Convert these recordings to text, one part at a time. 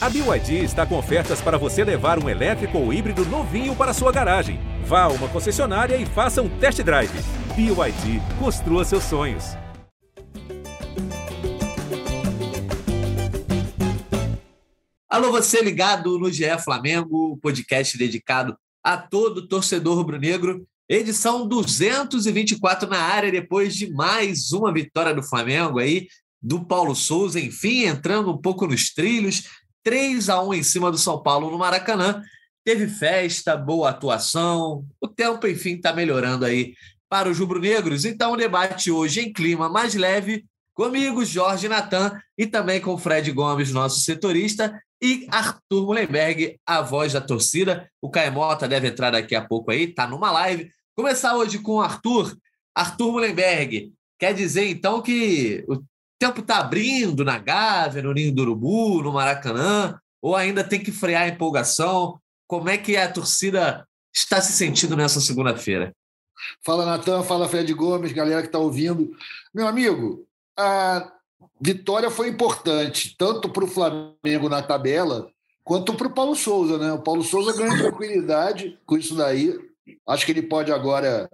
A BYD está com ofertas para você levar um elétrico ou híbrido novinho para sua garagem. Vá a uma concessionária e faça um test drive. BYD, construa seus sonhos. Alô, você ligado no GE Flamengo, podcast dedicado a todo torcedor rubro-negro. Edição 224 na área, depois de mais uma vitória do Flamengo aí, do Paulo Souza, enfim, entrando um pouco nos trilhos. 3 a 1 em cima do São Paulo no Maracanã. Teve festa, boa atuação. O tempo, enfim, está melhorando aí para os rubro-negros. Então, o debate hoje em clima mais leve, comigo, Jorge Natan, e também com Fred Gomes, nosso setorista, e Arthur Mullenberg, a voz da torcida. O Caemota deve entrar daqui a pouco aí, está numa live. Começar hoje com o Arthur. Arthur Mullenberg, quer dizer então que tempo está abrindo na Gávea, no Ninho do Urubu, no Maracanã, ou ainda tem que frear a empolgação? Como é que a torcida está se sentindo nessa segunda-feira? Fala, Natan, fala, Fred Gomes, galera que está ouvindo. Meu amigo, a vitória foi importante, tanto para o Flamengo na tabela, quanto para o Paulo Souza, né? O Paulo Souza ganha tranquilidade com isso daí. Acho que ele pode agora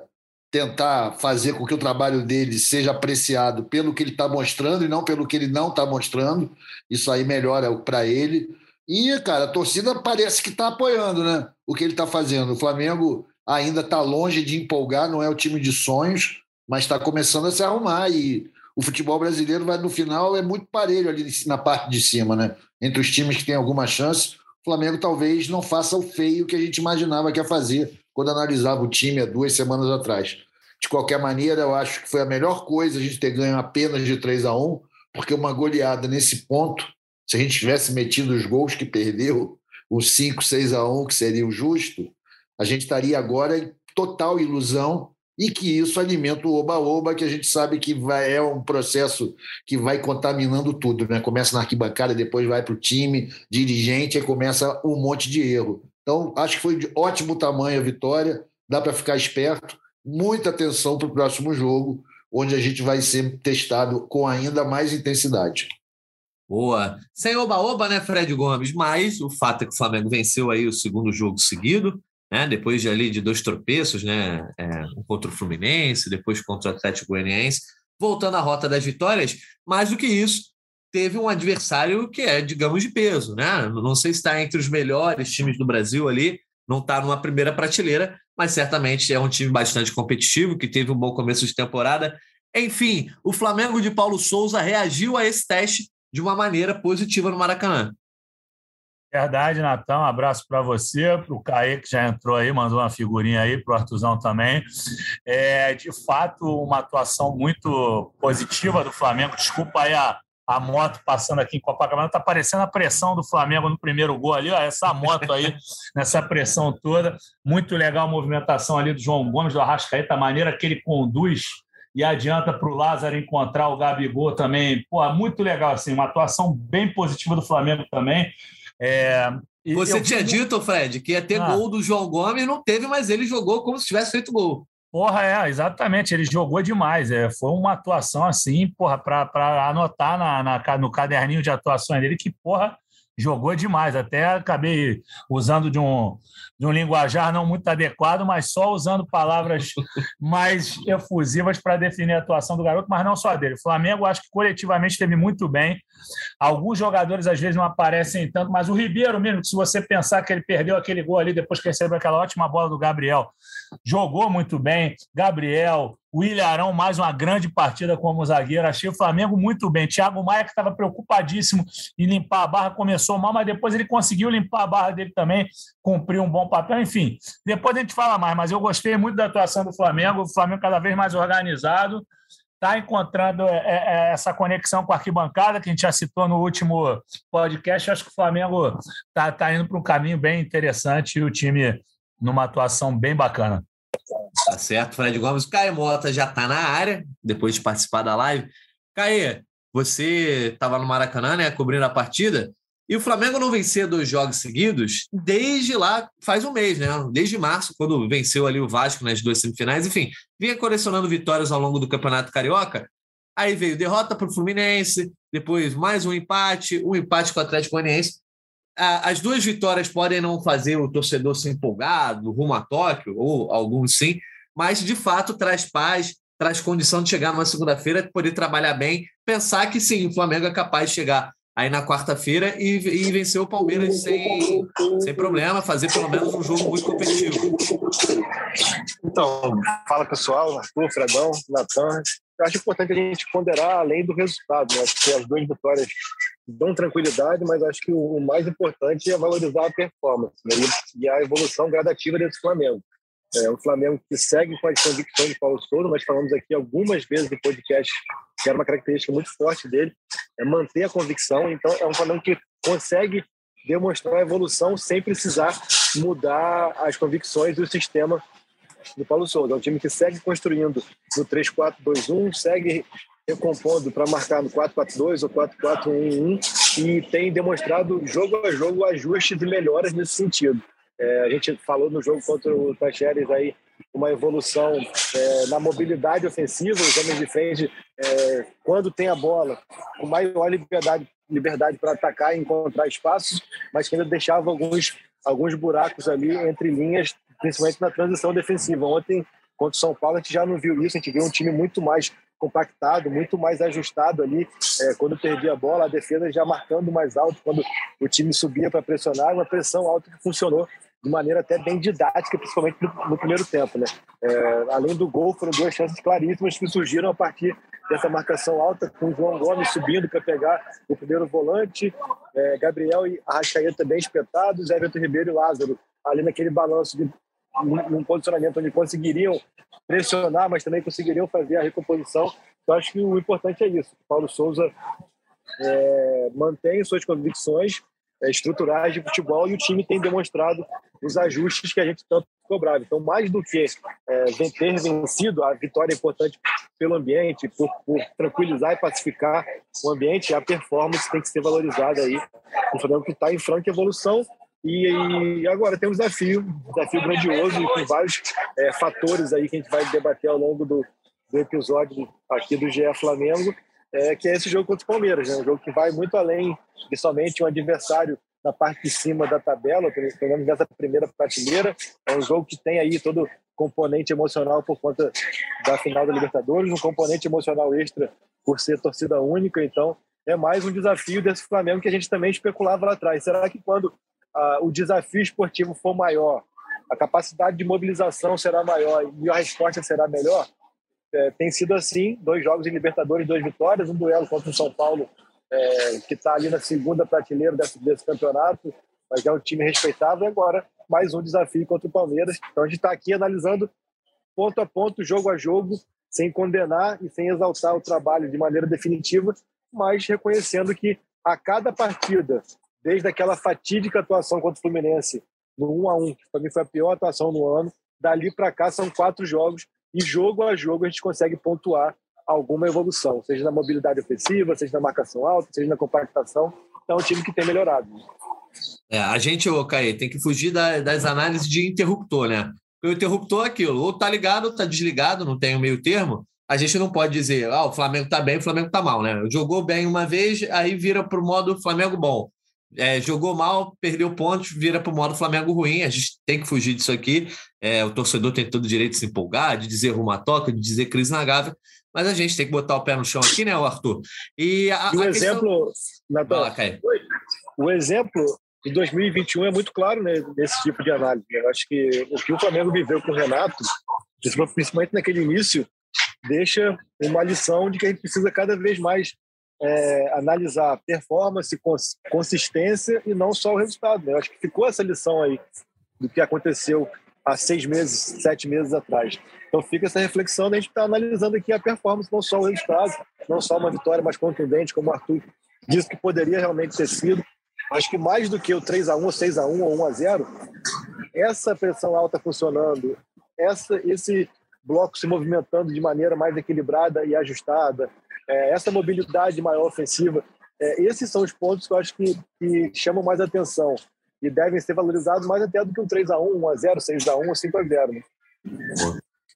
tentar fazer com que o trabalho dele seja apreciado pelo que ele está mostrando e não pelo que ele não está mostrando. Isso aí melhora para ele. E, cara, a torcida parece que está apoiando né, o que ele está fazendo. O Flamengo ainda está longe de empolgar, não é o time de sonhos, mas está começando a se arrumar. E o futebol brasileiro vai, no final, é muito parelho ali na parte de cima, né? Entre os times que têm alguma chance, o Flamengo talvez não faça o feio que a gente imaginava que ia fazer quando analisava o time há duas semanas atrás. De qualquer maneira, eu acho que foi a melhor coisa a gente ter ganho apenas de 3 a 1 porque uma goleada nesse ponto, se a gente tivesse metido os gols que perdeu, os 5, 6 a 1 que seria o justo, a gente estaria agora em total ilusão e que isso alimenta o oba-oba, que a gente sabe que vai, é um processo que vai contaminando tudo. Né? Começa na arquibancada, depois vai para o time, dirigente, aí começa um monte de erro. Então, acho que foi de ótimo tamanho a vitória, dá para ficar esperto, muita atenção para o próximo jogo, onde a gente vai ser testado com ainda mais intensidade. Boa. Sem oba-oba, né, Fred Gomes? Mas o fato é que o Flamengo venceu aí o segundo jogo seguido, né? Depois de ali de dois tropeços, né? É, um contra o Fluminense, depois contra o Atlético Goianiense, voltando à rota das vitórias. Mais do que isso, teve um adversário que é, digamos, de peso, né? Não sei se está entre os melhores times do Brasil ali, não está numa primeira prateleira, mas certamente é um time bastante competitivo, que teve um bom começo de temporada. Enfim, o Flamengo de Paulo Souza reagiu a esse teste de uma maneira positiva no Maracanã. Verdade, Natão. Um abraço para você, para o Caê, que já entrou aí, mandou uma figurinha aí, para o Artuzão também. É, de fato, uma atuação muito positiva do Flamengo. Desculpa aí a, a moto passando aqui em Copacabana, tá parecendo a pressão do Flamengo no primeiro gol ali, ó, essa moto aí, nessa pressão toda. Muito legal a movimentação ali do João Gomes, do Arrascaeta, a maneira que ele conduz e adianta para o Lázaro encontrar o Gabigol também. Pô, muito legal, assim, uma atuação bem positiva do Flamengo também. É, Você tinha vi... dito, Fred, que ia ter ah. gol do João Gomes, não teve, mas ele jogou como se tivesse feito gol. Porra, é, exatamente. Ele jogou demais. É, foi uma atuação assim, porra, para anotar na, na, no caderninho de atuações dele que, porra, jogou demais. Até acabei usando de um, de um linguajar não muito adequado, mas só usando palavras mais efusivas para definir a atuação do garoto, mas não só dele. O Flamengo, acho que coletivamente esteve muito bem. Alguns jogadores às vezes não aparecem tanto, mas o Ribeiro mesmo, se você pensar que ele perdeu aquele gol ali depois que recebeu aquela ótima bola do Gabriel, jogou muito bem. Gabriel, o Ilharão, mais uma grande partida como zagueiro. Achei o Flamengo muito bem. Thiago Maia, que estava preocupadíssimo em limpar a barra, começou mal, mas depois ele conseguiu limpar a barra dele também, cumpriu um bom papel. Enfim, depois a gente fala mais, mas eu gostei muito da atuação do Flamengo. O Flamengo cada vez mais organizado. Está encontrando é, é, é, essa conexão com a arquibancada, que a gente já citou no último podcast. Acho que o Flamengo está tá indo para um caminho bem interessante e o time numa atuação bem bacana. Tá certo, Fred Gomes. Caio Mota já está na área, depois de participar da live. Caio, você estava no Maracanã, né, cobrindo a partida, e o Flamengo não vencia dois jogos seguidos desde lá, faz um mês, né? Desde março, quando venceu ali o Vasco nas duas semifinais. Enfim, vinha colecionando vitórias ao longo do Campeonato Carioca. Aí veio derrota para o Fluminense, depois mais um empate, um empate com o Atlético Goianiense. As duas vitórias podem não fazer o torcedor se empolgar do rumo a Tóquio, ou alguns sim, mas de fato traz paz, traz condição de chegar numa segunda-feira, poder trabalhar bem, pensar que sim, o Flamengo é capaz de chegar aí na quarta-feira e, e vencer o Palmeiras sem, sem problema, fazer pelo menos um jogo muito competitivo. Então, fala pessoal, Arthur, Fredão, Natan. Eu acho importante a gente ponderar além do resultado, né? Acho que as duas vitórias dão tranquilidade, mas acho que o mais importante é valorizar a performance né? e a evolução gradativa desse Flamengo. É um Flamengo que segue com as convicções de Paulo Souza. Nós falamos aqui algumas vezes no podcast que era uma característica muito forte dele, é manter a convicção. Então, é um Flamengo que consegue demonstrar a evolução sem precisar mudar as convicções do sistema do Paulo Souza. É um time que segue construindo no 3-4-2-1, segue recompondo para marcar no 4-4-2 ou 4-4-1-1 e tem demonstrado jogo a jogo ajustes e melhoras nesse sentido. É, a gente falou no jogo contra o Tacheres aí uma evolução é, na mobilidade ofensiva, os homens de frente, é, quando tem a bola, com maior liberdade, liberdade para atacar e encontrar espaços, mas que ainda deixava alguns, alguns buracos ali entre linhas, principalmente na transição defensiva. Ontem, contra o São Paulo, a gente já não viu isso, a gente viu um time muito mais compactado, muito mais ajustado ali. É, quando perdia a bola, a defesa já marcando mais alto, quando o time subia para pressionar, uma pressão alta que funcionou de maneira até bem didática, principalmente no, no primeiro tempo. Né? É, além do gol, foram duas chances claríssimas que surgiram a partir dessa marcação alta, com o João Gomes subindo para pegar o primeiro volante, é, Gabriel e Arrascaeta bem espetados, Everton Ribeiro e Lázaro ali naquele balanço de num posicionamento onde conseguiriam pressionar, mas também conseguiriam fazer a recomposição. Então, acho que o importante é isso. Paulo Souza é, mantém suas convicções é, estruturais de futebol e o time tem demonstrado os ajustes que a gente tanto cobrava. Então, mais do que é, ter vencido, a vitória é importante pelo ambiente, por, por, tranquilizar e pacificar o ambiente, a performance tem que ser valorizada aí. O Flamengo que está em franca evolução e, e, agora tem um desafio, um desafio grandioso com vários é, fatores aí que a gente vai debater ao longo do, do episódio aqui do GE Flamengo, é, que é esse jogo contra o Palmeiras, né? um jogo que vai muito além de somente um adversário na parte de cima da tabela, pelo menos nessa primeira prateleira. É um jogo que tem aí todo componente emocional por conta da final da Libertadores, um componente emocional extra por ser torcida única. Então, é mais um desafio desse Flamengo que a gente também especulava lá atrás. Será que quando ah, o desafio esportivo for maior, a capacidade de mobilização será maior e a resposta será melhor? É, tem sido assim, dois jogos em Libertadores, duas vitórias, um duelo contra o São Paulo, é, que está ali na segunda prateleira desse, desse, campeonato, mas é um time respeitável, e agora mais um desafio contra o Palmeiras. Então a gente está aqui analisando ponto a ponto, jogo a jogo, sem condenar e sem exaltar o trabalho de maneira definitiva, mas reconhecendo que a cada partida, desde aquela fatídica atuação contra o Fluminense no 1 a 1 que para mim foi a pior atuação no ano, dali para cá são quatro jogos e jogo a jogo a gente consegue pontuar alguma evolução, seja na mobilidade ofensiva, seja na marcação alta, seja na compactação. Então, é um time que tem melhorado. É, a gente, ô Caí, tem que fugir da, das análises de interruptor, né? o interruptor é aquilo, ou tá ligado ou tá desligado, não tem o um meio termo. A gente não pode dizer, ah, o Flamengo tá bem, o Flamengo tá mal, né? Jogou bem uma vez, aí vira pro modo Flamengo bom é, jogou mal, perdeu pontos, vira para o modo Flamengo ruim. A gente tem que fugir disso aqui. É, o torcedor tem todo o direito de se empolgar, de dizer rumo à toca, de dizer crise na gávea, mas a gente tem que botar o pé no chão aqui, né, Arthur? E, a, e o a exemplo, questão... o exemplo de 2021 é muito claro né, nesse tipo de análise. Eu acho que o que o Flamengo viveu com o Renato, principalmente naquele início, deixa uma lição de que a gente precisa cada vez mais é, analisar performance, cons consistência e não só o resultado. Né? Eu acho que ficou essa lição aí do que aconteceu há seis meses, sete meses atrás. Então fica essa reflexão da gente estar tá analisando aqui a performance, não só o resultado, não só uma vitória mais contundente, como o Arthur disse que poderia realmente ter sido. Acho que mais do que o 3 a 1 6 a 1 ou 1 a 0 essa pressão alta funcionando, essa, esse bloco se movimentando de maneira mais equilibrada e ajustada, é, essa mobilidade maior ofensiva, é, esses são os pontos que eu acho que, que, chamam mais atenção e devem ser valorizados mais até do que um 3x1, 1x0, 6x1 ou 5x0. Né?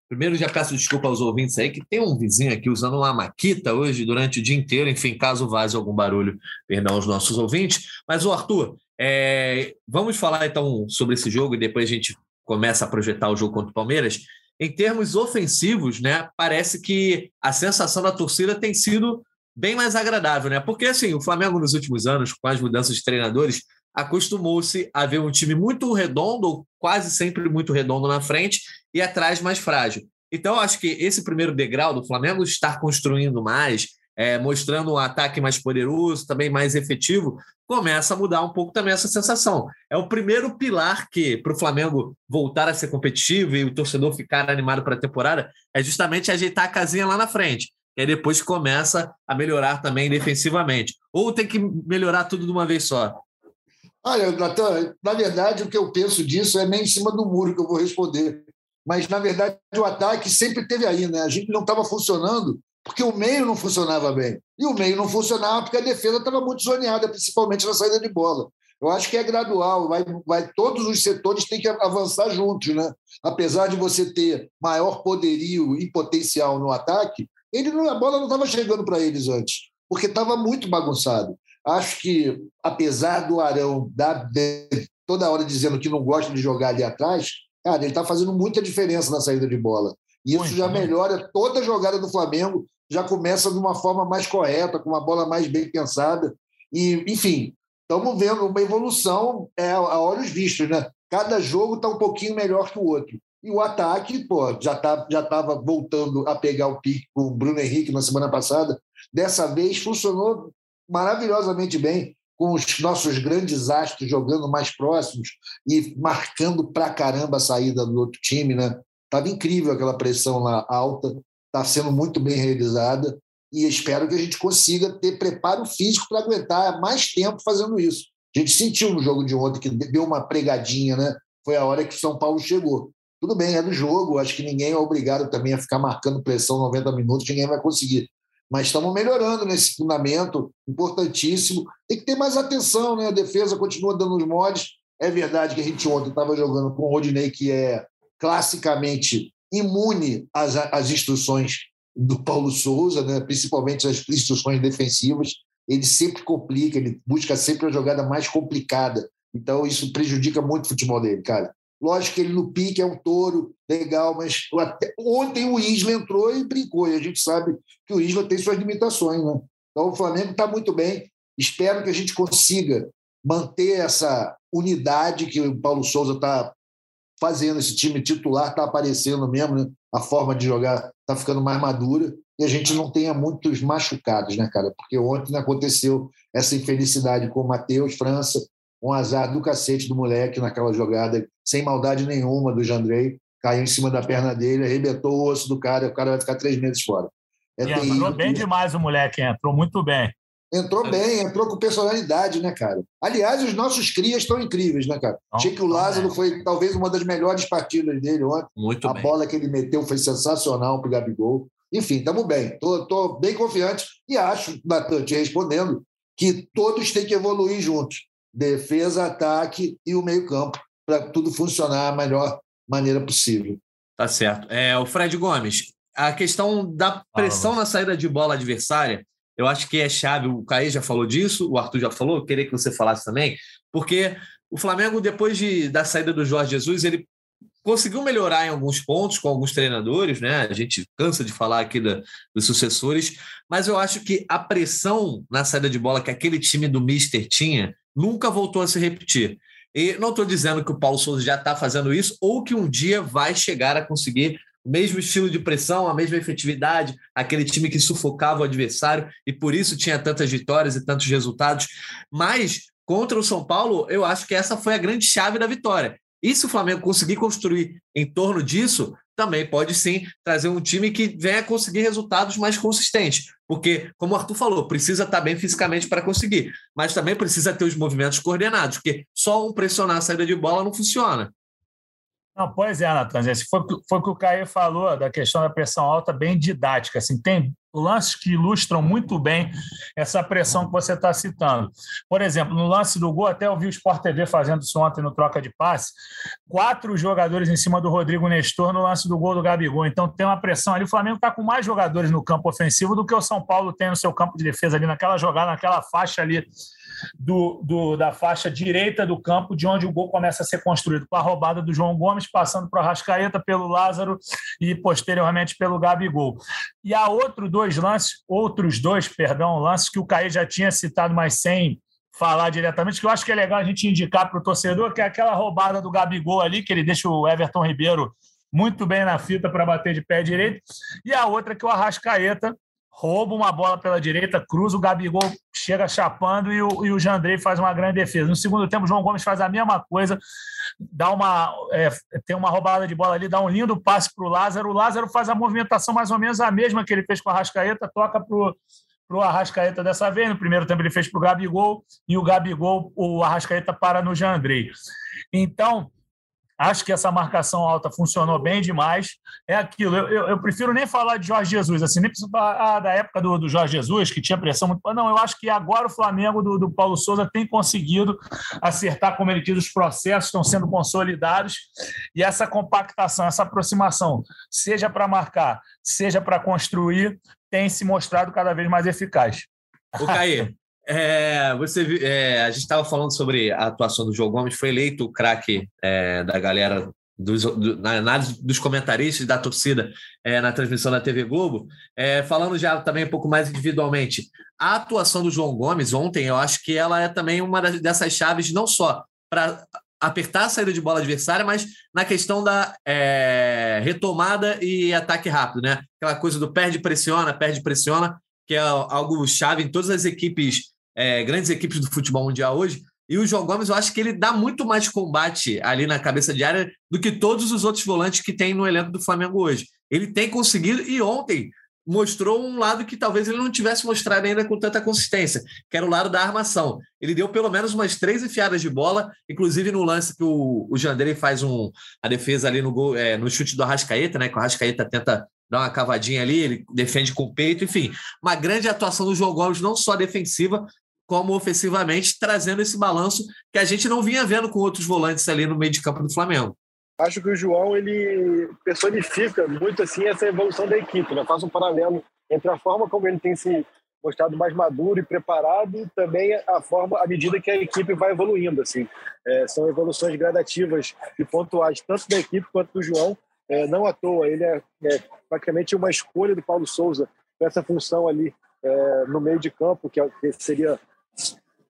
Primeiro, já peço desculpa aos ouvintes aí, que tem um vizinho aqui usando uma maquita hoje durante o dia inteiro. Enfim, caso vaze algum barulho, perdão aos nossos ouvintes. Mas, o Arthur, É, vamos falar então sobre esse jogo e depois a gente começa a projetar o jogo contra o Palmeiras. Em termos ofensivos, né, parece que a sensação da torcida tem sido bem mais agradável, né? Porque assim, o Flamengo nos últimos anos, com as mudanças de treinadores, acostumou-se a ver um time muito redondo, quase sempre muito redondo na frente e atrás mais frágil. Então, acho que esse primeiro degrau do Flamengo estar construindo mais, é, mostrando um ataque mais poderoso, também mais efetivo, começa a mudar um pouco também essa sensação. É o primeiro pilar que, para o Flamengo voltar a ser competitivo e o torcedor ficar animado para a temporada, é justamente ajeitar a casinha lá na frente. E aí depois começa a melhorar também defensivamente. Ou tem que melhorar tudo de uma vez só? Olha, Natan, na verdade, o que eu penso disso é nem em cima do muro que eu vou responder. Mas, na verdade, o ataque sempre teve aí, né? A gente não estava funcionando porque o meio não funcionava bem. E o meio não funcionava porque a defesa estava muito zoneada, principalmente na saída de bola. Eu acho que é gradual, vai, vai, todos os setores têm que avançar juntos, né? Apesar de você ter maior poderio e potencial no ataque, ele não, a bola não estava chegando para eles antes, porque estava muito bagunçado. Acho que, apesar do Arão dar, toda hora dizendo que não gosta de jogar ali atrás, cara, ele está fazendo muita diferença na saída de bola. E isso muito já melhora toda a jogada do Flamengo, já começa de uma forma mais correta, com uma bola mais bem pensada. E, enfim, estamos vendo uma evolução é, a olhos vistos, né? Cada jogo está um pouquinho melhor que o outro. E o ataque, pô, já tá, já estava voltando a pegar o pique com o Bruno Henrique na semana passada. Dessa vez funcionou maravilhosamente bem, com os nossos grandes astros jogando mais próximos e marcando pra caramba a saída do outro time, né? Tava incrível aquela pressão lá alta, está sendo muito bem realizada e espero que a gente consiga ter preparo físico para aguentar mais tempo fazendo isso. A gente sentiu no jogo de ontem que deu uma pregadinha, né? Foi a hora que o São Paulo chegou. Tudo bem, é do jogo, acho que ninguém é obrigado também a ficar marcando pressão 90 minutos, ninguém vai conseguir. Mas estamos melhorando nesse fundamento importantíssimo. Tem que ter mais atenção, né? A defesa continua dando os mods. É verdade que a gente ontem estava jogando com o Rodinei, que é classicamente imune às, às instruções do Paulo Souza, né? principalmente as instruções defensivas. Ele sempre complica, ele busca sempre a jogada mais complicada. Então, isso prejudica muito o futebol dele, cara. Lógico que ele no pique é um touro, legal, mas até, ontem o Isla entrou e brincou, e a gente sabe que o Isla tem suas limitações. Né? Então o Flamengo está muito bem. Espero que a gente consiga manter essa unidade que o Paulo Souza está fazendo. Esse time titular está aparecendo mesmo, né? a forma de jogar está ficando mais madura e a gente não tenha muitos machucados, né, cara? Porque ontem aconteceu essa infelicidade com o Matheus França, um azar do cacete do moleque naquela jogada, sem maldade nenhuma do Jandrei, caiu em cima da perna dele, arrebentou o osso do cara, o cara vai ficar três meses fora. É entrou bem demais o moleque, entrou muito bem. Entrou é. bem, entrou com personalidade, né, cara? Aliás, os nossos crias estão incríveis, né, cara? Achei que o Lázaro foi talvez uma das melhores partidas dele ontem. Muito a bem. bola que ele meteu foi sensacional pro Gabigol. Enfim, estamos bem. Estou bem confiante e acho, Natan, te respondendo, que todos têm que evoluir juntos defesa, ataque e o meio-campo, para tudo funcionar da melhor maneira possível. Tá certo. É, o Fred Gomes, a questão da pressão ah, na saída de bola adversária, eu acho que é chave. O Caí já falou disso, o Arthur já falou, eu queria que você falasse também, porque o Flamengo, depois de, da saída do Jorge Jesus, ele conseguiu melhorar em alguns pontos com alguns treinadores, né? A gente cansa de falar aqui da, dos sucessores, mas eu acho que a pressão na saída de bola que aquele time do Mister tinha nunca voltou a se repetir. E não estou dizendo que o Paulo Souza já está fazendo isso ou que um dia vai chegar a conseguir mesmo estilo de pressão, a mesma efetividade, aquele time que sufocava o adversário e por isso tinha tantas vitórias e tantos resultados. Mas contra o São Paulo, eu acho que essa foi a grande chave da vitória. E se o Flamengo conseguir construir em torno disso, também pode sim trazer um time que venha conseguir resultados mais consistentes. Porque, como o Arthur falou, precisa estar bem fisicamente para conseguir, mas também precisa ter os movimentos coordenados, porque só um pressionar a saída de bola não funciona. Não, pois é, Natan, foi, foi o que o Caio falou da questão da pressão alta, bem didática. Assim, tem lances que ilustram muito bem essa pressão que você está citando. Por exemplo, no lance do gol, até eu vi o Sport TV fazendo isso ontem no troca de passe, quatro jogadores em cima do Rodrigo Nestor no lance do gol do Gabigol. Então tem uma pressão ali. O Flamengo está com mais jogadores no campo ofensivo do que o São Paulo tem no seu campo de defesa ali, naquela jogada, naquela faixa ali do, do, da faixa direita do campo, de onde o gol começa a ser construído, com a roubada do João Gomes, passando para o Arrascaeta, pelo Lázaro e posteriormente pelo Gabigol. E há outro dois lances, outros dois, perdão, lances que o Caí já tinha citado, mas sem falar diretamente, que eu acho que é legal a gente indicar para o torcedor, que é aquela roubada do Gabigol ali, que ele deixa o Everton Ribeiro muito bem na fita para bater de pé direito, e a outra que o Arrascaeta rouba uma bola pela direita, cruza, o Gabigol chega chapando e o, e o Jandrei faz uma grande defesa. No segundo tempo, o João Gomes faz a mesma coisa, dá uma, é, tem uma roubada de bola ali, dá um lindo passe para o Lázaro. O Lázaro faz a movimentação mais ou menos a mesma que ele fez com o Arrascaeta, toca para o Arrascaeta dessa vez. No primeiro tempo, ele fez para o Gabigol e o Gabigol, o Arrascaeta para no Jandrei. Então, Acho que essa marcação alta funcionou bem demais. É aquilo. Eu, eu, eu prefiro nem falar de Jorge Jesus, assim, nem preciso falar ah, da época do, do, Jorge Jesus, que tinha pressão muito. Não, eu acho que agora o Flamengo do, do Paulo Souza tem conseguido acertar, como ele diz, os processos estão sendo consolidados. E essa compactação, essa aproximação, seja para marcar, seja para construir, tem se mostrado cada vez mais eficaz. O Caí, é, você, é, a gente estava falando sobre a atuação do João Gomes, foi eleito o craque é, da galera dos, do, na análise dos comentaristas da torcida é, na transmissão da TV Globo. É, falando já também um pouco mais individualmente, a atuação do João Gomes ontem, eu acho que ela é também uma dessas chaves, não só para apertar a saída de bola adversária, mas na questão da é, retomada e ataque rápido, né? Aquela coisa do perde pressiona, perde pressiona, que é algo chave em todas as equipes é, grandes equipes do futebol mundial hoje. E o João Gomes, eu acho que ele dá muito mais combate ali na cabeça de área do que todos os outros volantes que tem no elenco do Flamengo hoje. Ele tem conseguido, e ontem mostrou um lado que talvez ele não tivesse mostrado ainda com tanta consistência, que era o lado da armação. Ele deu pelo menos umas três enfiadas de bola, inclusive no lance que o, o Jandrei faz um, a defesa ali no, gol, é, no chute do Arrascaeta, né? Que o Arrascaeta tenta dar uma cavadinha ali, ele defende com o peito, enfim. Uma grande atuação do João Gomes, não só defensiva, como ofensivamente, trazendo esse balanço que a gente não vinha vendo com outros volantes ali no meio de campo do Flamengo. Acho que o João ele personifica muito assim essa evolução da equipe, né? faz um paralelo entre a forma como ele tem se mostrado mais maduro e preparado e também a forma à medida que a equipe vai evoluindo assim é, são evoluções gradativas e pontuais tanto da equipe quanto do João é, não à toa ele é, é praticamente uma escolha do Paulo Souza com essa função ali é, no meio de campo que, é que seria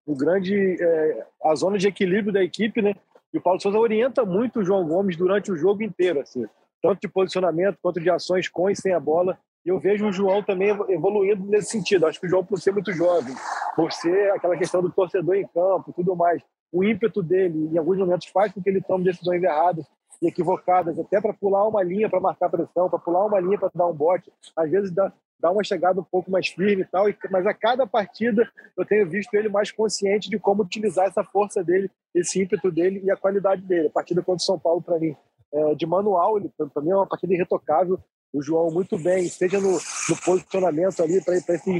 o grande é, a zona de equilíbrio da equipe, né? E o Paulo Souza orienta muito o João Gomes durante o jogo inteiro, assim, tanto de posicionamento quanto de ações com e sem a bola. E eu vejo o João também evoluindo nesse sentido. Acho que o João, por ser muito jovem, por ser aquela questão do torcedor em campo, tudo mais, o ímpeto dele, em alguns momentos, faz com que ele tome decisões erradas e equivocadas, até para pular uma linha para marcar pressão, para pular uma linha para dar um bote. Às vezes dá, dar uma chegada um pouco mais firme e tal. Mas a cada partida eu tenho visto ele mais consciente de como utilizar essa força dele, esse ímpeto dele e a qualidade dele. A partida contra o São Paulo, para mim, é, de manual, para mim é uma partida irretocável. O João muito bem, seja no, no posicionamento ali para esse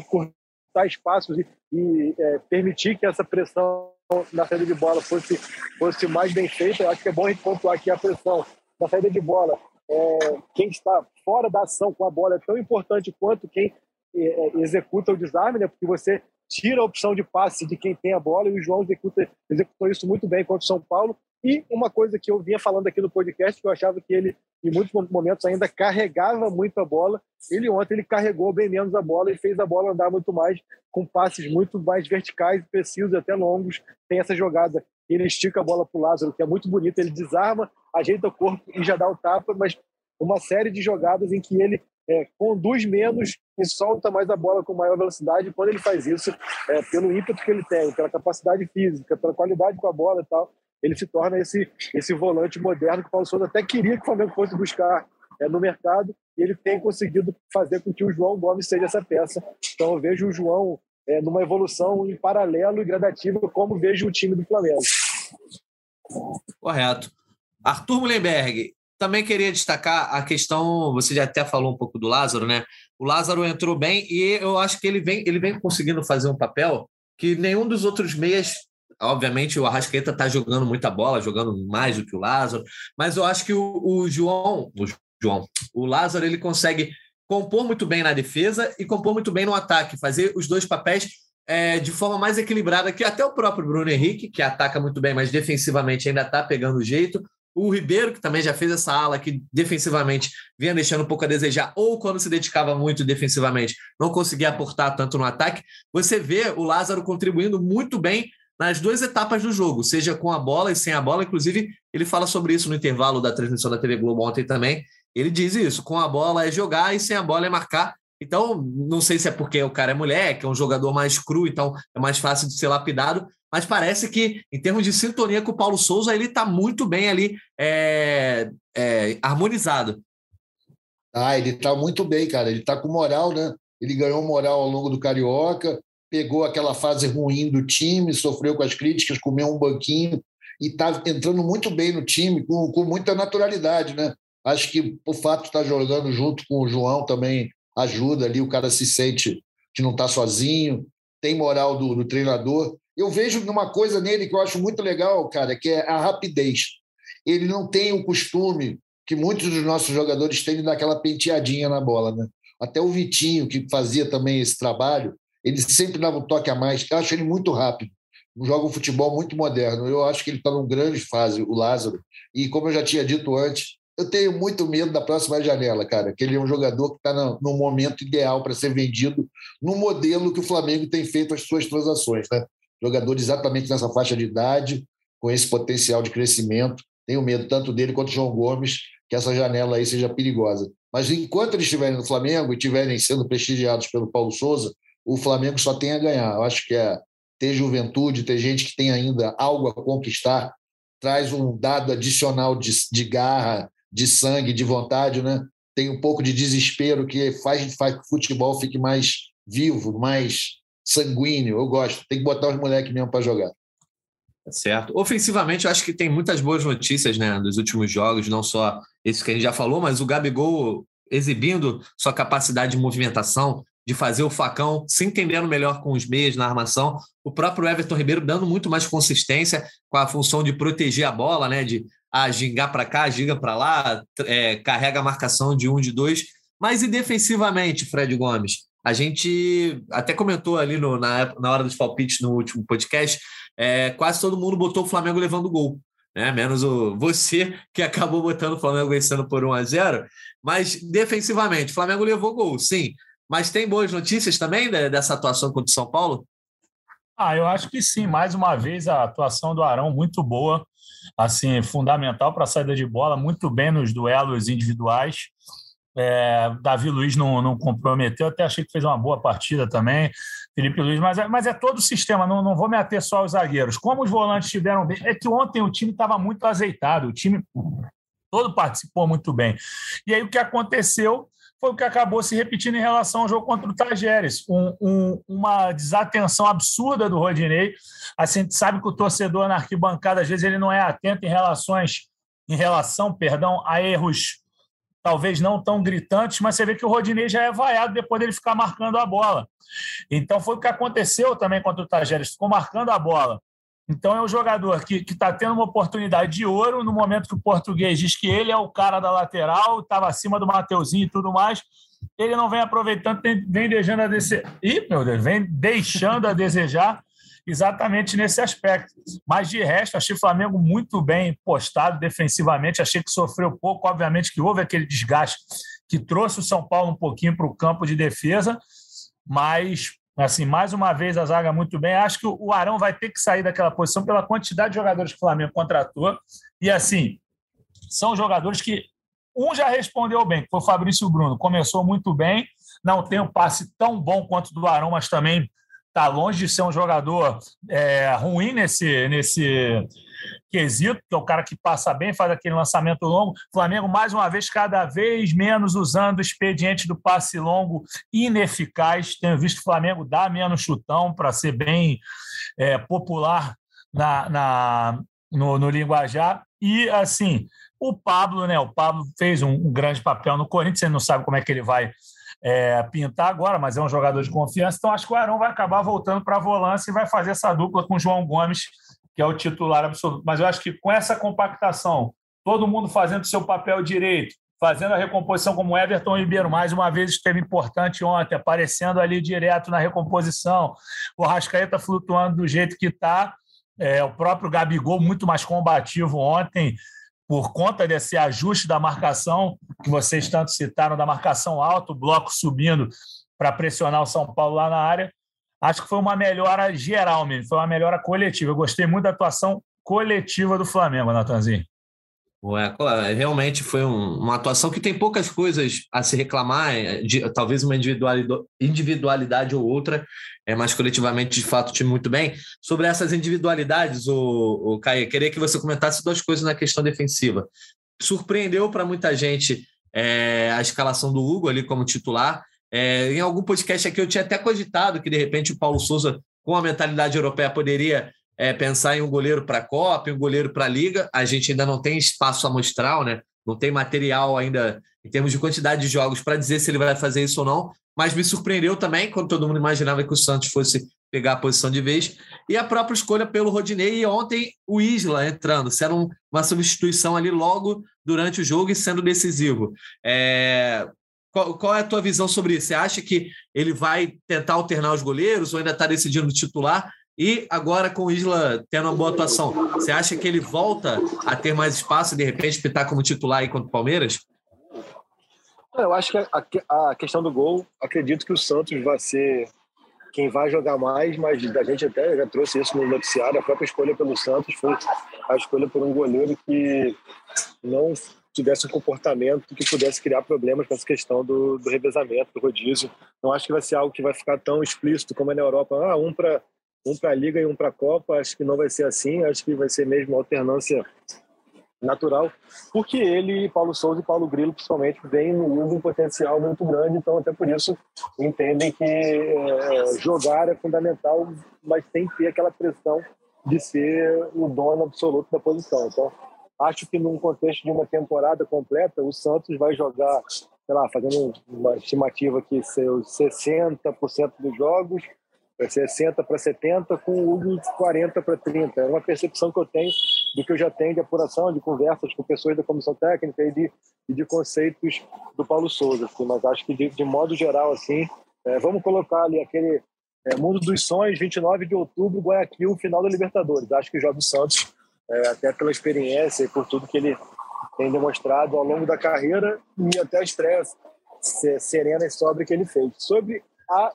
encurtar espaços e, e é, permitir que essa pressão na saída de bola fosse, fosse mais bem feita. Eu acho que é bom a gente pontuar aqui a pressão na saída de bola é, quem está fora da ação com a bola é tão importante quanto quem é, é, executa o desarme, né? porque você tira a opção de passe de quem tem a bola e o João executa, executou isso muito bem contra o São Paulo. E uma coisa que eu vinha falando aqui no podcast, que eu achava que ele, em muitos momentos, ainda carregava muito a bola. Ele ontem ele carregou bem menos a bola e fez a bola andar muito mais, com passes muito mais verticais, precisos, até longos. Tem essa jogada, ele estica a bola para o Lázaro, que é muito bonito, ele desarma ajeita o corpo e já dá o tapa, mas uma série de jogadas em que ele é, conduz menos e solta mais a bola com maior velocidade. Quando ele faz isso, é, pelo ímpeto que ele tem, pela capacidade física, pela qualidade com a bola e tal, ele se torna esse, esse volante moderno que o Paulo Souza até queria que o Flamengo fosse buscar é, no mercado e ele tem conseguido fazer com que o João Gomes seja essa peça. Então eu vejo o João é, numa evolução em paralelo e gradativa, como vejo o time do Flamengo. Correto. Arthur Mullenberg, também queria destacar a questão, você já até falou um pouco do Lázaro, né? O Lázaro entrou bem e eu acho que ele vem, ele vem conseguindo fazer um papel que nenhum dos outros meias, obviamente o Arrascaeta está jogando muita bola, jogando mais do que o Lázaro, mas eu acho que o, o João, o João, o Lázaro ele consegue compor muito bem na defesa e compor muito bem no ataque, fazer os dois papéis é, de forma mais equilibrada que até o próprio Bruno Henrique, que ataca muito bem, mas defensivamente ainda está pegando o jeito. O Ribeiro, que também já fez essa ala que defensivamente vinha deixando um pouco a desejar, ou quando se dedicava muito defensivamente, não conseguia aportar tanto no ataque. Você vê o Lázaro contribuindo muito bem nas duas etapas do jogo, seja com a bola e sem a bola. Inclusive, ele fala sobre isso no intervalo da transmissão da TV Globo ontem também. Ele diz isso: com a bola é jogar e sem a bola é marcar. Então, não sei se é porque o cara é moleque, é um jogador mais cru, então é mais fácil de ser lapidado, mas parece que, em termos de sintonia com o Paulo Souza, ele está muito bem ali é, é, harmonizado. Ah, ele está muito bem, cara. Ele está com moral, né? Ele ganhou moral ao longo do Carioca, pegou aquela fase ruim do time, sofreu com as críticas, comeu um banquinho e está entrando muito bem no time, com, com muita naturalidade, né? Acho que o fato de estar jogando junto com o João também ajuda ali, o cara se sente que não está sozinho, tem moral do, do, treinador. Eu vejo uma coisa nele que eu acho muito legal, cara, que é a rapidez. Ele não tem o costume que muitos dos nossos jogadores têm de dar aquela penteadinha na bola, né? Até o Vitinho, que fazia também esse trabalho, ele sempre dava um toque a mais. Eu acho ele muito rápido. Joga um futebol muito moderno. Eu acho que ele está numa grande fase, o Lázaro. E como eu já tinha dito antes, eu tenho muito medo da próxima janela, cara, que ele é um jogador que está no, momento ideal para ser vendido no modelo que o Flamengo tem feito as suas transações, né? Jogador exatamente nessa faixa de idade, com esse potencial de crescimento. Tenho medo tanto dele quanto do João Gomes que essa janela aí seja perigosa. Mas enquanto eles estiverem no Flamengo e estiverem sendo prestigiados pelo Paulo Souza, o Flamengo só tem a ganhar. Eu acho que é ter juventude, ter gente que tem ainda algo a conquistar, traz um dado adicional de, de garra, de sangue, de vontade, né? Tem um pouco de desespero que faz, faz que o futebol fique mais vivo, mais sanguíneo. Eu gosto. Tem que botar os moleques mesmo para jogar. Tá certo. Ofensivamente, eu acho que tem muitas boas notícias, né, dos últimos jogos, não só esse que a gente já falou, mas o Gabigol exibindo sua capacidade de movimentação, de fazer o facão, se entendendo melhor com os meias na armação. O próprio Everton Ribeiro dando muito mais consistência com a função de proteger a bola, né, de a gingar para cá, ginga para lá, é, carrega a marcação de um, de dois. Mas e defensivamente, Fred Gomes? A gente até comentou ali no, na, na hora dos palpites no último podcast, é, quase todo mundo botou o Flamengo levando gol. Né? Menos o, você, que acabou botando o Flamengo vencendo por 1 a 0 Mas defensivamente, o Flamengo levou gol, sim. Mas tem boas notícias também dessa atuação contra o São Paulo? Ah, eu acho que sim. Mais uma vez, a atuação do Arão muito boa assim, fundamental para a saída de bola, muito bem nos duelos individuais. É, Davi Luiz não, não comprometeu, até achei que fez uma boa partida também. Felipe Luiz, mas é, mas é todo o sistema, não, não vou me ater só aos zagueiros. Como os volantes estiveram bem, é que ontem o time estava muito azeitado, o time todo participou muito bem. E aí o que aconteceu foi o que acabou se repetindo em relação ao jogo contra o Tajeres. Um, um, uma desatenção absurda do Rodinei. Assim, a gente sabe que o torcedor na arquibancada, às vezes, ele não é atento em relações em relação, perdão, a erros talvez não tão gritantes, mas você vê que o Rodinei já é vaiado depois dele ficar marcando a bola. Então foi o que aconteceu também contra o Tajeres, ficou marcando a bola. Então é um jogador que está tendo uma oportunidade de ouro no momento que o português diz que ele é o cara da lateral, estava acima do Mateuzinho e tudo mais. Ele não vem aproveitando, vem deixando a desejar. Ih, meu Deus, vem deixando a desejar exatamente nesse aspecto. Mas de resto, achei o Flamengo muito bem postado defensivamente, achei que sofreu pouco, obviamente que houve aquele desgaste que trouxe o São Paulo um pouquinho para o campo de defesa, mas Assim, mais uma vez a zaga muito bem. Acho que o Arão vai ter que sair daquela posição pela quantidade de jogadores que o Flamengo contratou. E assim, são jogadores que um já respondeu bem, que foi o Fabrício Bruno. Começou muito bem, não tem um passe tão bom quanto do Arão, mas também está longe de ser um jogador é, ruim nesse, nesse, quesito, que é o cara que passa bem, faz aquele lançamento longo. Flamengo, mais uma vez, cada vez menos usando o expediente do passe longo ineficaz. Tenho visto o Flamengo dar menos chutão para ser bem é, popular na, na no, no linguajar. E, assim, o Pablo, né? O Pablo fez um, um grande papel no Corinthians, você não sabe como é que ele vai é, pintar agora, mas é um jogador de confiança. Então, acho que o Arão vai acabar voltando para a volância e vai fazer essa dupla com o João Gomes que é o titular absoluto. Mas eu acho que com essa compactação, todo mundo fazendo seu papel direito, fazendo a recomposição como Everton Ribeiro, mais uma vez esteve importante ontem, aparecendo ali direto na recomposição. O Rascaeta flutuando do jeito que está. É, o próprio Gabigol muito mais combativo ontem, por conta desse ajuste da marcação que vocês tanto citaram, da marcação alta, o bloco subindo para pressionar o São Paulo lá na área. Acho que foi uma melhora geral mesmo, foi uma melhora coletiva. Eu gostei muito da atuação coletiva do Flamengo, Natanzinho. É, realmente foi um, uma atuação que tem poucas coisas a se reclamar, é, de, talvez uma individualidade, individualidade ou outra, é, mas coletivamente, de fato, o time muito bem. Sobre essas individualidades, o, o Caio, queria que você comentasse duas coisas na questão defensiva. Surpreendeu para muita gente é, a escalação do Hugo ali como titular. É, em algum podcast aqui eu tinha até cogitado que, de repente, o Paulo Souza, com a mentalidade europeia, poderia é, pensar em um goleiro para a Copa, um goleiro para a Liga. A gente ainda não tem espaço amostral, né? não tem material ainda em termos de quantidade de jogos para dizer se ele vai fazer isso ou não. Mas me surpreendeu também, quando todo mundo imaginava que o Santos fosse pegar a posição de vez. E a própria escolha pelo Rodinei e ontem o Isla entrando, sendo uma substituição ali logo durante o jogo e sendo decisivo. É... Qual, qual, é a tua visão sobre isso? Você acha que ele vai tentar alternar os goleiros ou ainda está decidindo titular? E agora com o Isla tendo uma boa atuação, você acha que ele volta a ter mais espaço de repente pitar como titular aí contra o Palmeiras? Eu acho que a, a, questão do gol, acredito que o Santos vai ser quem vai jogar mais, mas a gente até já trouxe isso no noticiário. A própria escolha pelo Santos foi a escolha por um goleiro que não tivesse um comportamento que pudesse criar problemas com essa questão do, do revezamento, do rodízio. Não acho que vai ser algo que vai ficar tão explícito como é na Europa. Ah, um para um para a Liga e um para a Copa. Acho que não vai ser assim, acho que vai ser mesmo alternância natural, porque ele, Paulo Souza e Paulo Grilo, principalmente, vêm um potencial muito grande, então até por isso entendem que é, jogar é fundamental, mas tem que ter aquela pressão de ser o dono absoluto da posição. Então, acho que num contexto de uma temporada completa, o Santos vai jogar, sei lá, fazendo uma estimativa aqui, seus 60% dos jogos, 60 para 70, com o Hugo 40 para 30. É uma percepção que eu tenho do que eu já tenho de apuração, de conversas com pessoas da comissão técnica e de, e de conceitos do Paulo Souza. Assim, mas acho que, de, de modo geral, assim, é, vamos colocar ali aquele é, Mundo dos Sonhos, 29 de outubro, Guayaquil, final da Libertadores. Acho que o Jovem Santos, é, até pela experiência e por tudo que ele tem demonstrado ao longo da carreira e até a estreia serena e sóbria que ele fez. Sobre a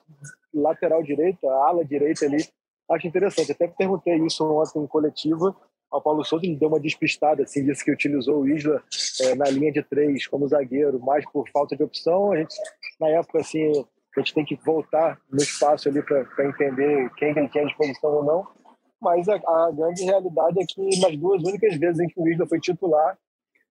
lateral direita, a ala direita ali, acho interessante. Até perguntei isso ontem em coletiva ao Paulo Souza, ele deu uma despistada, assim, disse que utilizou o Isla é, na linha de três como zagueiro, mais por falta de opção. A gente, na época, assim, a gente tem que voltar no espaço ali para entender quem ele tinha disposição ou não. Mas a, a, grande realidade é que nas duas únicas vezes em que o Isla foi titular,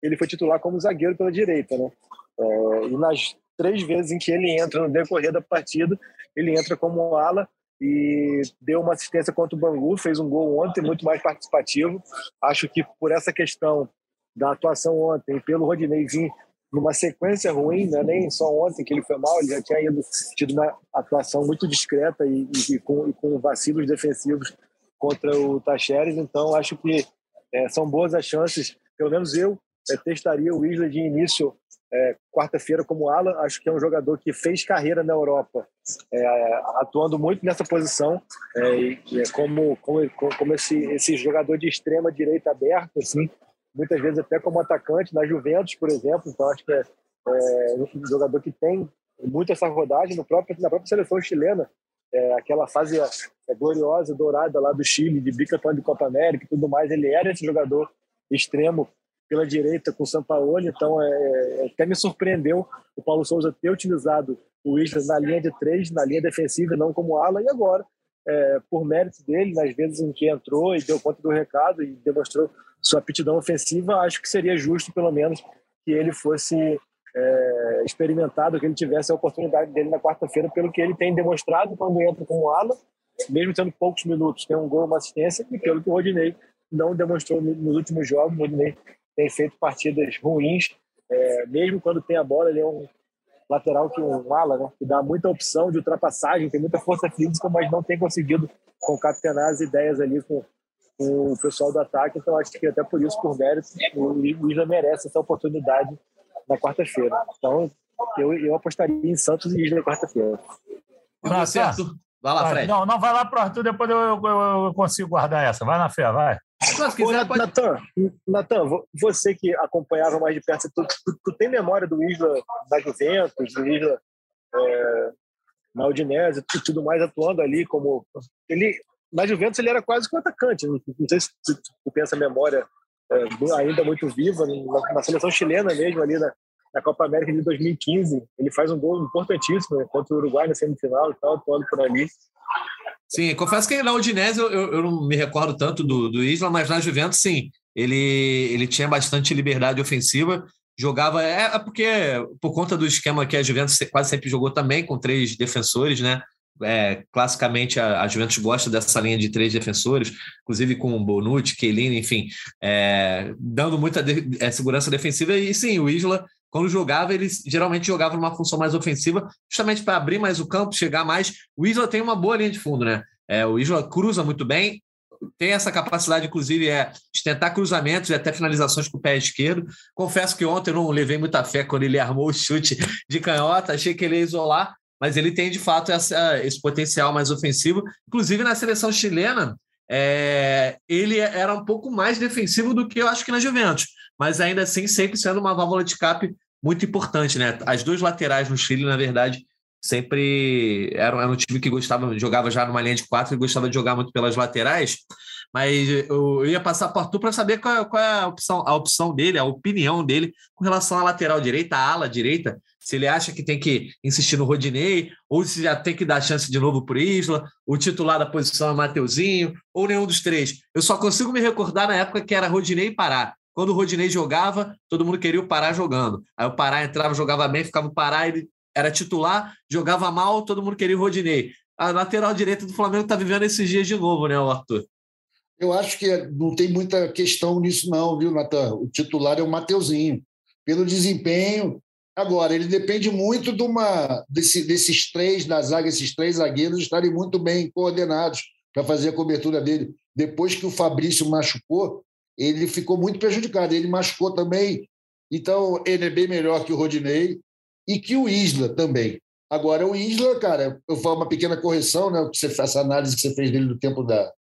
ele foi titular como zagueiro pela direita, né? É, e nas três vezes em que ele entra no decorrer da partida, ele entra como ala e deu uma assistência contra o Bangu, fez um gol ontem, muito mais participativo. Acho que por essa questão da atuação ontem, pelo Rodinei vir numa sequência ruim, né? nem só ontem que ele foi mal, ele já tinha ido, tido uma atuação muito discreta e, e, com, e com, vacilos defensivos contra o Tacheres, então acho que é, são boas as chances, pelo menos eu é, testaria o Isla de início é, quarta-feira como ala. Acho que é um jogador que fez carreira na Europa, é, atuando muito nessa posição, é, e, é como, como, como esse, esse jogador de extrema direita aberto, assim, muitas vezes até como atacante na Juventus, por exemplo. Então acho que é, é um jogador que tem muito essa rodagem no próprio, na própria seleção chilena. Aquela fase gloriosa, dourada lá do Chile, de bicampeão de Copa América e tudo mais, ele era esse jogador extremo pela direita com o Sampaoli, então é, é, até me surpreendeu o Paulo Souza ter utilizado o Isla na linha de três, na linha defensiva, não como ala, e agora, é, por mérito dele, nas vezes em que entrou e deu conta do recado e demonstrou sua aptidão ofensiva, acho que seria justo, pelo menos, que ele fosse é, experimentado, que ele tivesse a oportunidade dele na quarta-feira, pelo que ele tem demonstrado quando entra como ala, mesmo tendo poucos minutos, tem um gol, uma assistência, e pelo que o Rodinei não demonstrou nos últimos jogos, o Rodinei tem feito partidas ruins, é, mesmo quando tem a bola, ele é um lateral que um ala, né, que dá muita opção de ultrapassagem, tem muita força física, mas não tem conseguido concatenar as ideias ali com, com o pessoal do ataque, então acho que até por isso, por mérito, o Isla merece essa oportunidade na quarta-feira. Então, eu, eu apostaria em Santos e Isla na quarta-feira. Tá certo. Vai lá, Fred. Não, não, vai lá pro Arthur, depois eu, eu, eu consigo guardar essa. Vai na fé, vai. Se quiser, pode... Natan, Natan, você que acompanhava mais de perto, tu, tu, tu tem memória do Isla da Juventus, do Isla é, na Udinese e tudo mais, atuando ali como... Ele, na Juventus ele era quase que um atacante, não, não sei se tu tem essa memória é, ainda muito viva, na, na, seleção chilena mesmo, ali na, na, Copa América de 2015, ele faz um gol importantíssimo né, contra o Uruguai na semifinal e tal, atuando por ali. Sim, confesso que na Udinese eu, eu, não me recordo tanto do, do Isla, mas na Juventus, sim, ele, ele tinha bastante liberdade ofensiva, jogava. É, é porque, por conta do esquema que a Juventus quase sempre jogou também, com três defensores, né? É, classicamente a, a, Juventus gosta dessa linha de três defensores, inclusive com Bonucci, Chiellini, enfim, é, dando muita de, é, segurança defensiva. E sim, o Isla, quando jogava, ele geralmente jogava numa função mais ofensiva, justamente para abrir mais o campo, chegar mais. O Isla tem uma boa linha de fundo, né? É, o Isla cruza muito bem, tem essa capacidade, inclusive, é, de tentar cruzamentos e até finalizações com o pé esquerdo. Confesso que ontem eu não levei muita fé quando ele armou o chute de canhota, achei que ele ia isolar, mas ele tem de fato essa, esse potencial mais ofensivo. Inclusive na seleção chilena, é, ele era um pouco mais defensivo do que eu acho que na Juventus, mas ainda assim sempre sendo uma válvula de escape muito importante, né? As duas laterais no Chile, na verdade, sempre era, era um time que gostava, jogava já numa linha de quatro e gostava de jogar muito pelas laterais. Mas eu, ia passar por Arthur para saber qual, qual, é a opção, a opção dele, a opinião dele com relação à lateral direita, à ala direita. Se ele acha que tem que insistir no Rodinei, ou se já tem que dar chance de novo para Isla, o titular da posição é Mateuzinho, ou nenhum dos três. Eu só consigo me recordar na época que era Rodinei e Pará. Quando o Rodinei jogava, todo mundo queria o Pará jogando. Aí o Pará entrava, jogava bem, ficava o Pará, ele era titular, jogava mal, todo mundo queria o Rodinei. A lateral direita do Flamengo está vivendo esses dias de novo, né, Arthur? Eu acho que não tem muita questão nisso, não, viu, Natan? O titular é o Mateuzinho. Pelo desempenho. Agora, ele depende muito de uma, desse, desses três da zaga, esses três zagueiros estarem muito bem coordenados para fazer a cobertura dele. Depois que o Fabrício machucou, ele ficou muito prejudicado. Ele machucou também. Então, ele é bem melhor que o Rodinei e que o Isla também. Agora, o Isla, cara, eu faço uma pequena correção, né? Essa análise que você fez dele do tempo da,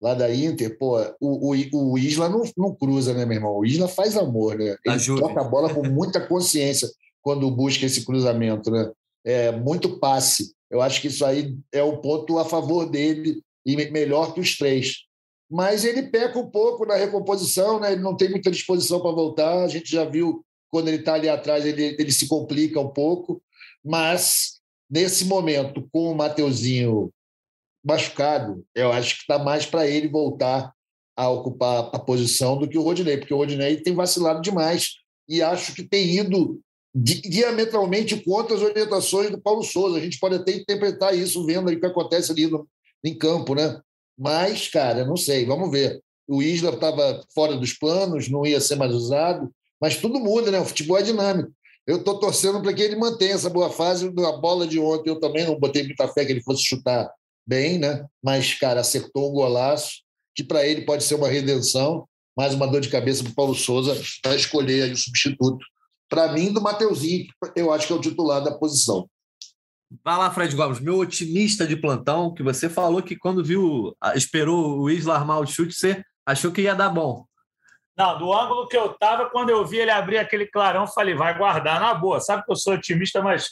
lá da Inter, pô, o, o, o Isla não, não cruza, né, meu irmão? O Isla faz amor, né? Ele Ajuda. toca a bola com muita consciência quando busca esse cruzamento, né? É muito passe. Eu acho que isso aí é o ponto a favor dele e melhor que os três. Mas ele peca um pouco na recomposição, né? Ele não tem muita disposição para voltar. A gente já viu quando ele está ali atrás, ele, ele se complica um pouco, mas nesse momento, com o Mateuzinho machucado, eu acho que está mais para ele voltar a ocupar a posição do que o Rodinei, porque o Rodinei tem vacilado demais e acho que tem ido diametralmente contra as orientações do Paulo Souza. A gente pode até interpretar isso vendo o que acontece ali no, em campo, né? Mas, cara, não sei, vamos ver. O Isla estava fora dos planos, não ia ser mais usado. Mas tudo muda, né? O futebol é dinâmico. Eu estou torcendo para que ele mantenha essa boa fase. A bola de ontem eu também não botei muita fé que ele fosse chutar bem, né? Mas, cara, acertou um golaço, que para ele pode ser uma redenção. Mais uma dor de cabeça para o Paulo Souza para escolher aí o substituto. Para mim, do Mateuzinho, eu acho que é o titular da posição. Vai lá, Fred Gomes, meu otimista de plantão, que você falou que quando viu, esperou o Isla armar o chute, você achou que ia dar bom. Não, do ângulo que eu estava, quando eu vi ele abrir aquele clarão, falei, vai guardar na boa. Sabe que eu sou otimista, mas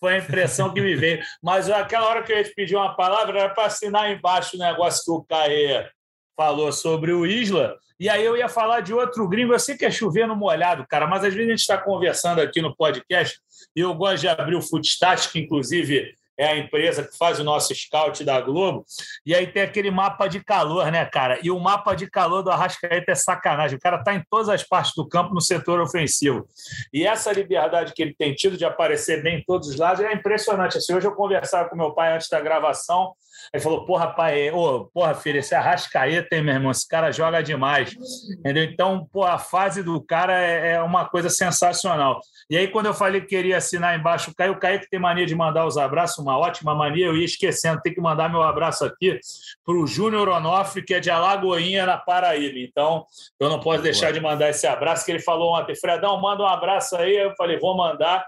foi a impressão que me veio. Mas aquela hora que eu ia te pedir uma palavra era para assinar embaixo o negócio que o Caê falou sobre o Isla. E aí eu ia falar de outro gringo. Eu sei que é chover no molhado, cara, mas às vezes a gente está conversando aqui no podcast e eu gosto de abrir o Footstat, que inclusive é a empresa que faz o nosso scout da Globo. E aí tem aquele mapa de calor, né, cara? E o mapa de calor do Arrascaeta é sacanagem. O cara está em todas as partes do campo no setor ofensivo. E essa liberdade que ele tem tido de aparecer bem em todos os lados é impressionante. Assim, hoje eu conversava com meu pai antes da gravação. Ele falou: Porra, pai, ô, porra, filho, esse Arrascaeta, hein, meu irmão? Esse cara joga demais. Entendeu? Então, pô, a fase do cara é, é uma coisa sensacional. E aí, quando eu falei que queria assinar embaixo o Caio, o Caio que tem mania de mandar os abraços, uma ótima mania, eu ia esquecendo, tem que mandar meu abraço aqui para o Júnior Onofre, que é de Alagoinha, na Paraíba. Então, eu não posso deixar de mandar esse abraço, que ele falou ontem, Fredão, manda um abraço aí. Eu falei, vou mandar.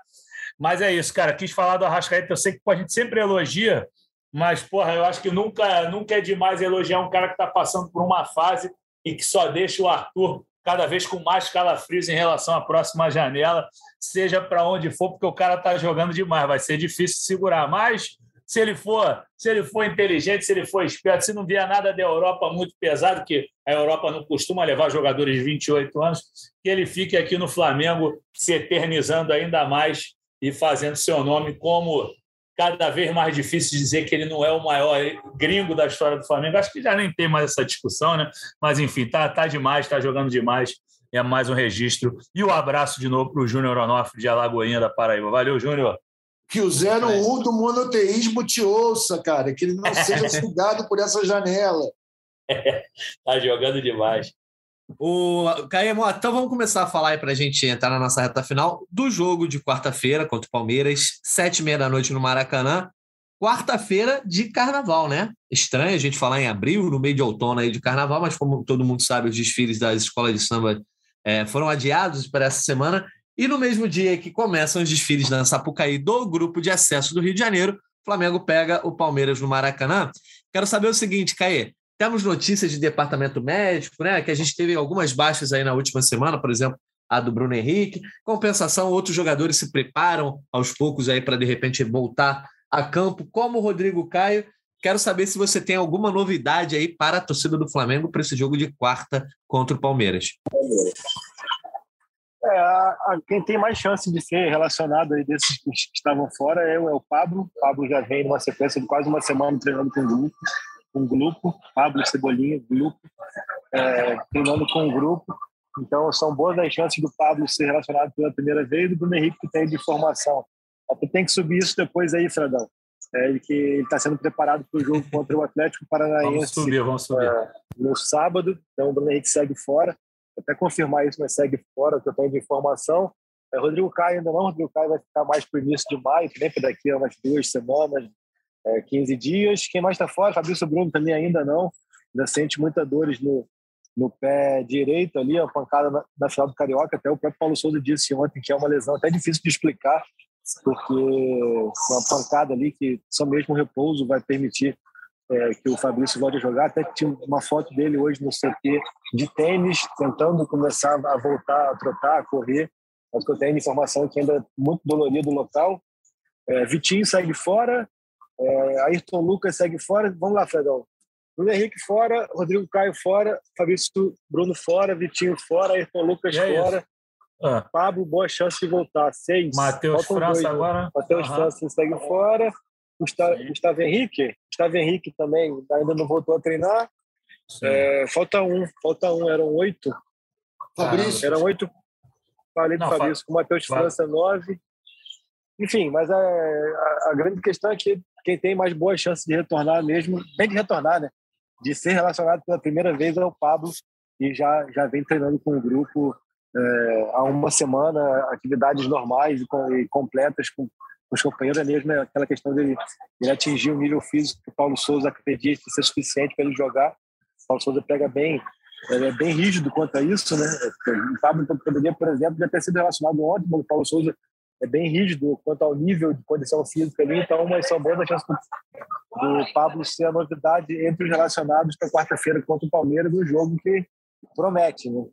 Mas é isso, cara. Quis falar do Arrascaeta, eu sei que a gente sempre elogia, mas, porra, eu acho que nunca, nunca é demais elogiar um cara que está passando por uma fase e que só deixa o Arthur cada vez com mais calafrios em relação à próxima janela, seja para onde for, porque o cara está jogando demais, vai ser difícil segurar. Mas se ele for, se ele for inteligente, se ele for esperto, se não vier nada da Europa muito pesado, que a Europa não costuma levar jogadores de 28 anos, que ele fique aqui no Flamengo se eternizando ainda mais e fazendo seu nome como cada vez mais difícil dizer que ele não é o maior gringo da história do Flamengo. Acho que já nem tem mais essa discussão, né? Mas enfim, tá, tá demais, tá jogando demais. É mais um registro. E o um abraço de novo para o Júnior Onofre de Alagoinha da Paraíba. Valeu, Júnior. Que o 01 do monoteísmo te ouça, cara. Que ele não seja sugado por essa janela. É, tá jogando demais. O Caemo, então vamos começar a falar para a gente entrar na nossa reta final do jogo de quarta-feira contra o Palmeiras, sete e meia da noite no Maracanã. Quarta-feira de carnaval, né? Estranho a gente falar em abril, no meio de outono aí de carnaval, mas como todo mundo sabe, os desfiles das escolas de samba é, foram adiados para essa semana. E no mesmo dia que começam os desfiles na Sapucaí do grupo de acesso do Rio de Janeiro, o Flamengo pega o Palmeiras no Maracanã. Quero saber o seguinte, Caê, temos notícias de departamento médico, né? Que a gente teve algumas baixas aí na última semana, por exemplo, a do Bruno Henrique. Compensação, outros jogadores se preparam aos poucos aí para de repente voltar a campo, como o Rodrigo Caio. Quero saber se você tem alguma novidade aí para a torcida do Flamengo para esse jogo de quarta contra o Palmeiras. É, a, a, quem tem mais chance de ser relacionado aí desses que estavam fora é, é o Pablo. O Pablo já vem numa sequência de quase uma semana treinando com o grupo um grupo, Pablo Cebolinha, grupo, é, treinando com um grupo. Então, são boas as chances do Pablo ser relacionado pela primeira vez e do Bruno Henrique que tem de formação. Até tem que subir isso depois aí, Fredão. É, ele que está sendo preparado para o jogo contra o Atlético Paranaense. Vamos subir, vamos subir. É, no sábado, então o Bruno Henrique segue fora. Vou até confirmar isso, mas segue fora, que eu tenho de informação. É, Rodrigo Caio ainda não, Rodrigo Caio vai ficar mais para o início de maio, também para daqui a umas duas semanas, é, 15 dias. Quem mais está fora? Fabrício Bruno também ainda não. Ainda sente muitas dores no, no pé direito ali, a pancada na, na, final do Carioca. Até o próprio Paulo Souza disse ontem que é uma lesão até difícil de explicar, porque uma pancada ali que só mesmo o repouso vai permitir é, que o Fabrício volte a jogar. Até tinha uma foto dele hoje no CT de tênis, tentando começar a voltar a trotar, a correr. Mas que eu tenho informação que ainda é muito dolorido o local. É, Vitinho segue fora, é, Ayrton Lucas segue fora. Vamos lá, Fredão. Bruno Henrique fora, Rodrigo Caio fora, Fabrício Bruno fora, Vitinho fora, Ayrton Lucas é fora. Ah. Pablo, boa chance de voltar. Seis. Matheus França dois, né? agora. Matheus França segue fora. Gustavo, Gustavo Henrique. Gustavo Henrique também ainda não voltou a treinar. É, falta um. Falta um. Eram oito. Fabrício. Eram oito. Falei do Fabrício. Com Matheus França, nove. Enfim, mas a, a, a, grande questão é que quem tem mais boas chances de retornar mesmo, bem de retornar, né? De ser relacionado pela primeira vez é o Pablo, e já, já vem treinando com o grupo é, há uma semana, atividades normais e, com, e completas com, com, os companheiros, é mesmo aquela questão dele, dele atingir o nível físico que o Paulo Souza acredita ser suficiente para ele jogar. O Paulo Souza pega bem, é bem rígido quanto a isso, né? O Pablo poderia, por exemplo, já ter sido relacionado ontem, mas o Paulo Souza é bem rígido quanto ao nível de condição física ali, então mas são boas as chances do Pablo ser a novidade entre os relacionados para quarta-feira contra o Palmeiras, um jogo que promete, né?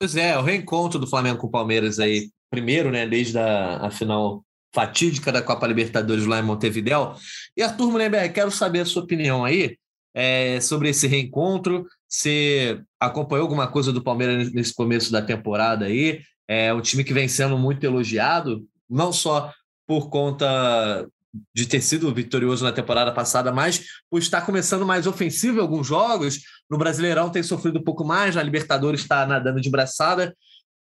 Pois é, o reencontro do Flamengo com o Palmeiras aí, primeiro, né, desde a, a final fatídica da Copa Libertadores lá em Montevidéu. E Arthur Mullenberg, quero saber a sua opinião aí é, sobre esse reencontro. Você acompanhou alguma coisa do Palmeiras nesse começo da temporada aí? É um time que vem sendo muito elogiado, não só por conta de ter sido vitorioso na temporada passada, mas por estar começando mais ofensivo em alguns jogos. No Brasileirão tem sofrido um pouco mais, na Libertadores está nadando de braçada.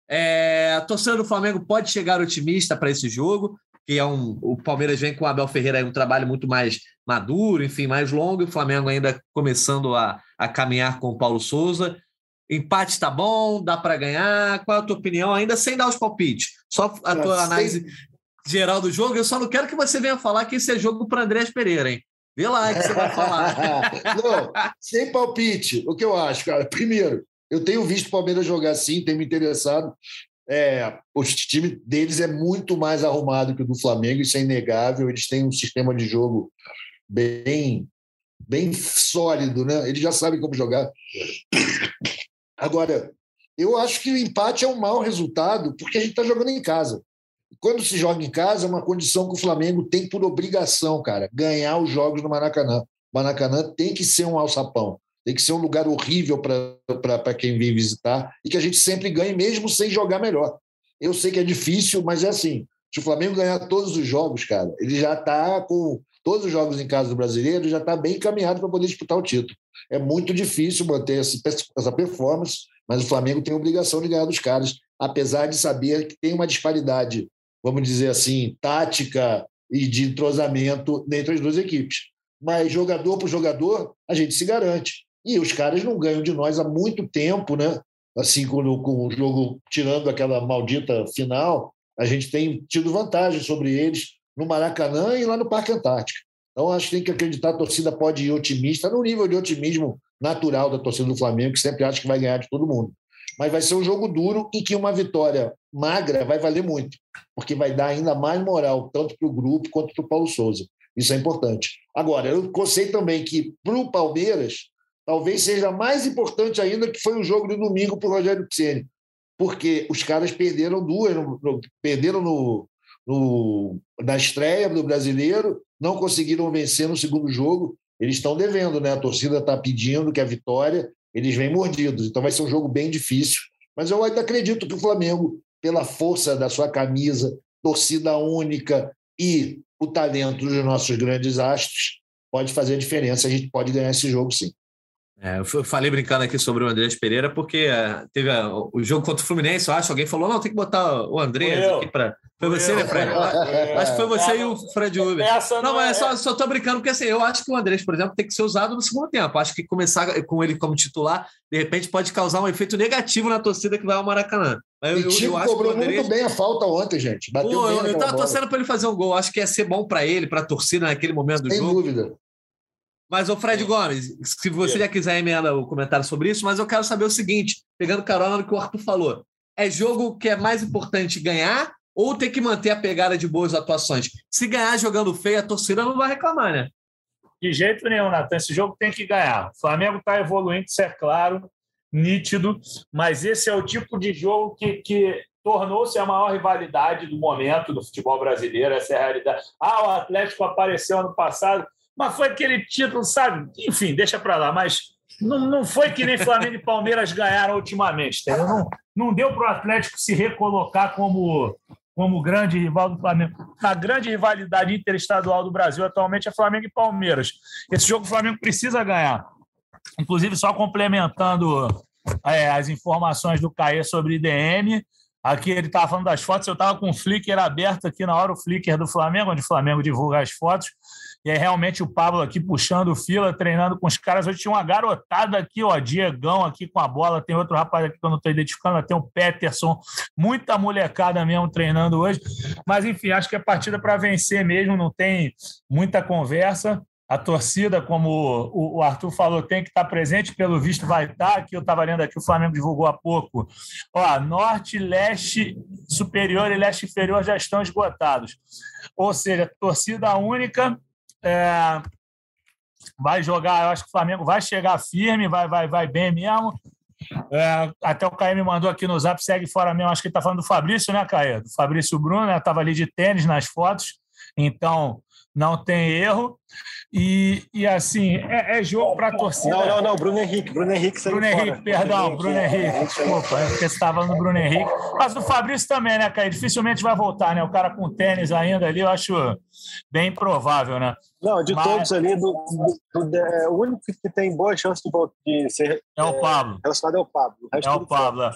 É, a torcida do Flamengo pode chegar otimista para esse jogo, que é um. O Palmeiras vem com o Abel Ferreira aí um trabalho muito mais maduro, enfim, mais longo, e o Flamengo ainda começando a, a caminhar com o Paulo Souza. Empate está bom, dá para ganhar. Qual é a tua opinião? Ainda sem dar os palpites, só a tua análise geral do jogo. Eu só não quero que você venha falar que esse é jogo para Andrés Pereira, hein? Vê lá que você vai falar. não, sem palpite. O que eu acho, cara? Primeiro, eu tenho visto o Palmeiras jogar assim, tenho me interessado. É, o time deles é muito mais arrumado que o do Flamengo, isso é inegável. Eles têm um sistema de jogo bem, bem sólido, né? Eles já sabem como jogar. Agora, eu acho que o empate é um mau resultado porque a gente está jogando em casa. Quando se joga em casa, é uma condição que o Flamengo tem por obrigação, cara, ganhar os jogos no Maracanã. Maracanã tem que ser um alçapão, tem que ser um lugar horrível para quem vem visitar e que a gente sempre ganhe, mesmo sem jogar melhor. Eu sei que é difícil, mas é assim. Se o Flamengo ganhar todos os jogos, cara, ele já está com todos os jogos em casa do brasileiro, já está bem encaminhado para poder disputar o título. É muito difícil manter essa performance, mas o Flamengo tem a obrigação de ganhar dos caras, apesar de saber que tem uma disparidade, vamos dizer assim, tática e de entrosamento entre as duas equipes. Mas jogador por jogador, a gente se garante. E os caras não ganham de nós há muito tempo, né? Assim, com, com o jogo tirando aquela maldita final, a gente tem tido vantagem sobre eles no Maracanã e lá no Parque Antártico. Então, acho que tem que acreditar, a torcida pode ir otimista, no nível de otimismo natural da torcida do Flamengo, que sempre acha que vai ganhar de todo mundo. Mas vai ser um jogo duro em que uma vitória magra vai valer muito, porque vai dar ainda mais moral, tanto para o grupo quanto para o Paulo Souza. Isso é importante. Agora, eu sei também que para o Palmeiras, talvez seja mais importante ainda que foi o jogo de domingo para o Rogério Ceni, porque os caras perderam duas, perderam no, no, na estreia do brasileiro, não conseguiram vencer no segundo jogo. Eles estão devendo, né? A torcida está pedindo que a vitória, eles vêm mordidos. Então vai ser um jogo bem difícil. Mas eu ainda acredito que o Flamengo, pela força da sua camisa, torcida única e o talento dos nossos grandes astros, pode fazer a diferença. A gente pode ganhar esse jogo, sim. É, eu falei brincando aqui sobre o Andrés Pereira, porque uh, teve uh, o jogo contra o Fluminense, eu acho, alguém falou, não, tem que botar o Andrés aqui para. Foi você, né, Fred? Acho que foi você e o Fred Uber. Não, não mas é só, só tô brincando, porque assim, eu acho que o Andrés, por exemplo, tem que ser usado no segundo tempo. Acho que começar com ele como titular, de repente, pode causar um efeito negativo na torcida que vai ao Maracanã. Eu, eu, eu acho cobrou Andrés... muito bem a falta ontem, gente. Bateu Pô, eu, eu tava torcendo para ele fazer um gol. Acho que ia ser bom para ele, para a torcida naquele momento do Sem jogo. Sem dúvida. Mas, o Fred Gomes, se você já quiser emenda o comentário sobre isso, mas eu quero saber o seguinte, pegando carona no que o Arthur falou. É jogo que é mais importante ganhar ou ter que manter a pegada de boas atuações? Se ganhar jogando feio, a torcida não vai reclamar, né? De jeito nenhum, Natan. Esse jogo tem que ganhar. O Flamengo está evoluindo, isso é claro, nítido, mas esse é o tipo de jogo que, que tornou-se a maior rivalidade do momento do futebol brasileiro. Essa é a realidade. Ah, o Atlético apareceu ano passado mas foi aquele título, sabe? Enfim, deixa para lá. Mas não, não foi que nem Flamengo e Palmeiras ganharam ultimamente? Não, não deu para o Atlético se recolocar como, como grande rival do Flamengo. Na grande rivalidade interestadual do Brasil atualmente é Flamengo e Palmeiras. Esse jogo o Flamengo precisa ganhar. Inclusive, só complementando é, as informações do Caê sobre IDM, Aqui ele estava falando das fotos, eu estava com o Flickr aberto aqui na hora, o Flickr do Flamengo, onde o Flamengo divulga as fotos. E é realmente o Pablo aqui puxando fila, treinando com os caras. Hoje tinha uma garotada aqui, ó, Diegão aqui com a bola. Tem outro rapaz aqui que eu não estou identificando, tem o Peterson. Muita molecada mesmo treinando hoje. Mas, enfim, acho que é partida para vencer mesmo, não tem muita conversa. A torcida, como o Arthur falou, tem que estar presente, pelo visto vai estar. Aqui eu estava lendo aqui, o Flamengo divulgou há pouco. Ó, norte, leste superior e leste inferior já estão esgotados. Ou seja, torcida única é, vai jogar, eu acho que o Flamengo vai chegar firme, vai, vai, vai bem mesmo. É, até o Caio me mandou aqui no zap, segue fora mesmo. Acho que ele está falando do Fabrício, né, Caio? Do Fabrício Bruno, né? Estava ali de tênis nas fotos. Então, não tem erro. E, e assim, é, é jogo para a torcida. Não, não, não, Bruno Henrique. Bruno Henrique Bruno Henrique, fora. perdão, Bruno Henrique. Desculpa, é porque você estava no Bruno Henrique. Mas do Fabrício também, né, Caio? Dificilmente vai voltar, né? O cara com tênis ainda ali, eu acho bem provável, né? Não, de Mas... todos ali, do, do, do, é, o único que tem boa chance de, de ser é o Pablo. relacionado é o Pablo. O é o Pablo. É.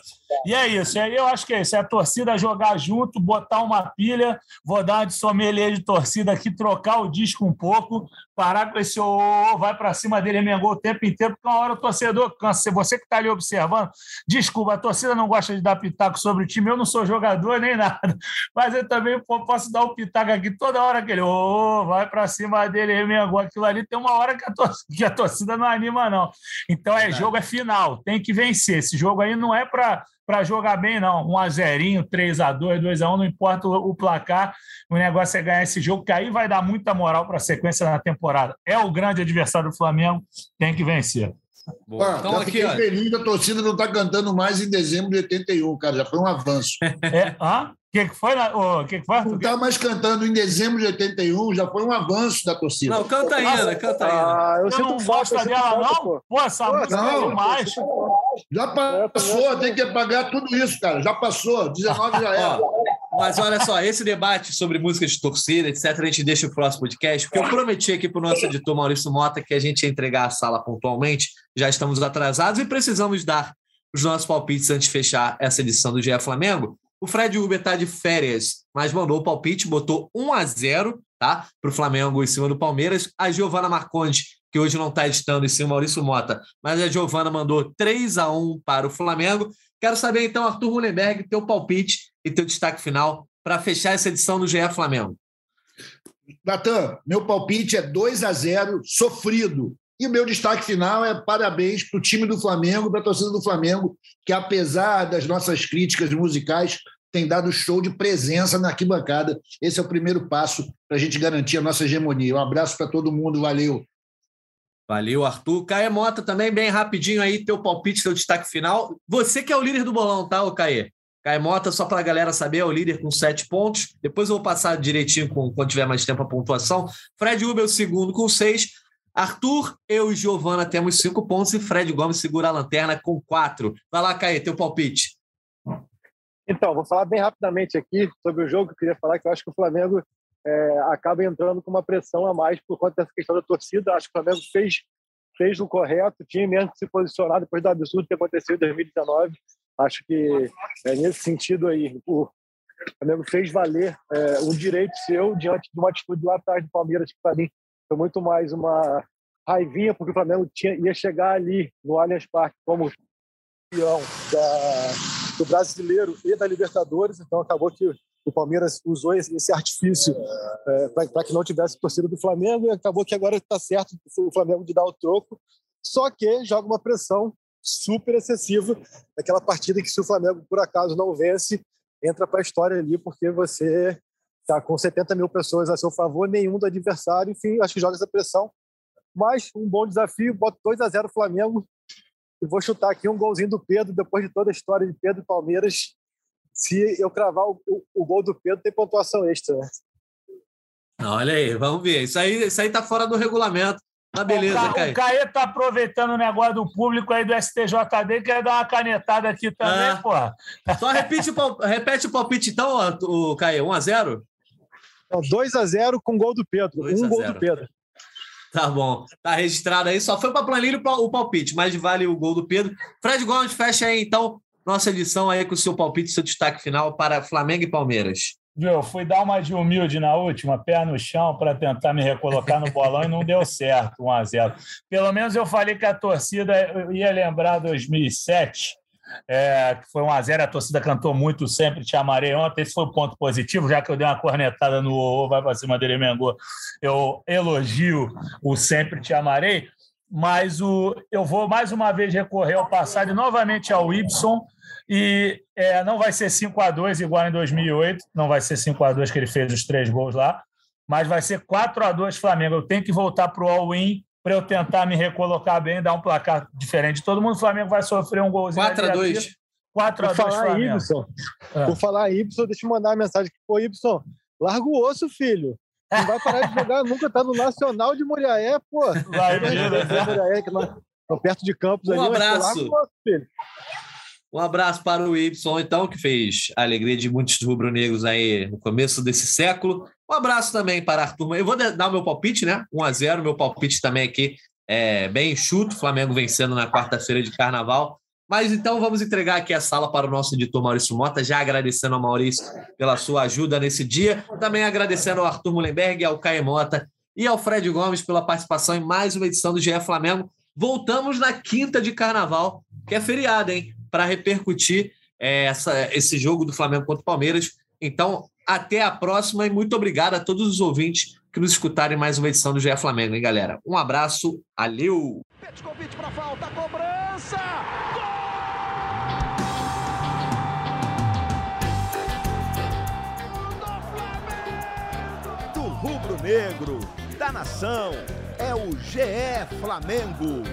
E é isso. Aí eu acho que é isso. É a torcida jogar junto, botar uma pilha. Vou dar de sommelier de torcida aqui trocar o disco um pouco, parar com esse ô, vai para cima dele, remengou o tempo inteiro, porque uma hora o torcedor cansa. Você que está ali observando, desculpa, a torcida não gosta de dar pitaco sobre o time, eu não sou jogador nem nada, mas eu também posso dar o um pitaco aqui toda hora que ele ô, vai para cima dele, remengou aquilo ali, tem uma hora que a, torcida, que a torcida não anima, não. Então é jogo, é final, tem que vencer. Esse jogo aí não é para para jogar bem, não. 1 a 0 3 a 2 2 a 1 não importa o, placar. O negócio é ganhar esse jogo, que aí vai dar muita moral para a sequência na temporada. É o grande adversário do Flamengo, tem que vencer. Boa. então, já aqui, feliz a torcida não está cantando mais em dezembro de 81, cara. Já foi um avanço. É, hã? O que, que foi? O que, que foi? Não está mais cantando em dezembro de 81, já foi um avanço da torcida. Não, canta ainda, canta ainda. Ah, eu não gosta dela, não? Pô, pô essa música é demais. Já passou, tem que pagar tudo isso, cara. Já passou, 19 já era. Mas olha só, esse debate sobre música de torcida, etc., a gente deixa o próximo podcast, porque eu prometi aqui para o nosso editor Maurício Mota que a gente ia entregar a sala pontualmente. Já estamos atrasados e precisamos dar os nossos palpites antes de fechar essa edição do GE Flamengo. O Fred Uber está de férias, mas mandou o palpite, botou 1 a 0 tá, para o Flamengo em cima do Palmeiras. A Giovana Marcondes, que hoje não está editando em cima Maurício Mota, mas a Giovana mandou 3 a 1 para o Flamengo. Quero saber então, Arthur Mullenberg, teu palpite e teu destaque final para fechar essa edição do GE Flamengo. Natan, meu palpite é 2 a 0 sofrido. E o meu destaque final é parabéns para o time do Flamengo, para a torcida do Flamengo, que apesar das nossas críticas musicais, tem dado show de presença na arquibancada. Esse é o primeiro passo para a gente garantir a nossa hegemonia. Um abraço para todo mundo, valeu. Valeu, Arthur. Caê Mota também, bem rapidinho aí, teu palpite, teu destaque final. Você que é o líder do bolão, tá, ô Caê? Caê Mota, só para a galera saber, é o líder com sete pontos. Depois eu vou passar direitinho com, quando tiver mais tempo a pontuação. Fred Uber, o segundo, com seis. Arthur, eu e Giovana temos cinco pontos e Fred Gomes segura a lanterna com quatro. Vai lá, Caê, teu palpite. Então, vou falar bem rapidamente aqui sobre o jogo eu queria falar, que eu acho que o Flamengo é, acaba entrando com uma pressão a mais por conta dessa questão da torcida. Acho que o Flamengo fez, fez o correto, tinha mesmo que se posicionar depois do absurdo que aconteceu em 2019. Acho que é, nesse sentido aí, o Flamengo fez valer é, um direito seu diante de uma atitude lá atrás do Palmeiras, que para mim foi muito mais uma raivinha, porque o Flamengo tinha, ia chegar ali no Allianz Parque como campeão da, do brasileiro e da Libertadores, então acabou que o Palmeiras usou esse artifício é, para que não tivesse torcida do Flamengo e acabou que agora está certo o Flamengo de dar o troco, só que joga uma pressão super excessiva naquela partida que se o Flamengo por acaso não vence, entra para a história ali porque você está com 70 mil pessoas a seu favor, nenhum do adversário, enfim, acho que joga essa pressão, mas um bom desafio, boto 2 a 0 Flamengo. E vou chutar aqui um golzinho do Pedro, depois de toda a história de Pedro e Palmeiras, se eu cravar o, o, o gol do Pedro, tem pontuação extra. Né? Olha aí, vamos ver. Isso aí, isso aí tá fora do regulamento. Tá beleza, o, Caê. O Caê tá aproveitando o negócio do público aí do STJD, quer dar uma canetada aqui também, ah. porra. Só repete o, repete o palpite, então, o Caê, 1x0? 2x0 com gol do Pedro. Um gol do Pedro. Tá bom. Tá registrado aí. Só foi para planilha o palpite, mas vale o gol do Pedro. Fred Gomes, fecha aí, então, nossa edição aí com o seu palpite, seu destaque final para Flamengo e Palmeiras. Viu, fui dar uma de humilde na última, pé no chão, para tentar me recolocar no bolão e não deu certo, 1 a 0 Pelo menos eu falei que a torcida ia lembrar 2007, é, que foi 1 a 0 a torcida cantou muito Sempre Te Amarei ontem, esse foi o ponto positivo, já que eu dei uma cornetada no O, vai para cima dele, Mengô, eu elogio o Sempre Te Amarei, mas o, eu vou mais uma vez recorrer ao passado e novamente ao Ibson, e é, não vai ser 5 a 2 igual em 2008, não vai ser 5 a 2 que ele fez os três gols lá, mas vai ser 4 a 2 Flamengo. Eu tenho que voltar para o all-in para eu tentar me recolocar bem, dar um placar diferente. Todo mundo, o Flamengo vai sofrer um golzinho. 4 a 2 4 a 2 falar Flamengo. Ibson, é. Por falar Ibson, deixa eu mandar uma mensagem aqui. Pô, Ibson, larga o osso, filho. Não vai parar de jogar nunca, tá no Nacional de Moriaé, pô. Vai, Moriaé, que perto de Campos um ali. Abraço. Um abraço. Um abraço para o Y, então, que fez a alegria de muitos rubro-negros aí no começo desse século. Um abraço também para Arthur. Eu vou dar o meu palpite, né? 1 a 0 Meu palpite também aqui é bem enxuto. Flamengo vencendo na quarta-feira de carnaval. Mas então vamos entregar aqui a sala para o nosso editor Maurício Mota, já agradecendo ao Maurício pela sua ajuda nesse dia, também agradecendo ao Arthur Mullenberg, ao Caio Mota e ao Fred Gomes pela participação em mais uma edição do GE Flamengo. Voltamos na quinta de carnaval, que é feriado, hein? Para repercutir é, essa, esse jogo do Flamengo contra o Palmeiras. Então, até a próxima e muito obrigado a todos os ouvintes que nos escutarem mais uma edição do GE Flamengo, hein, galera? Um abraço, valeu! Do rubro-negro, da nação, é o GE Flamengo.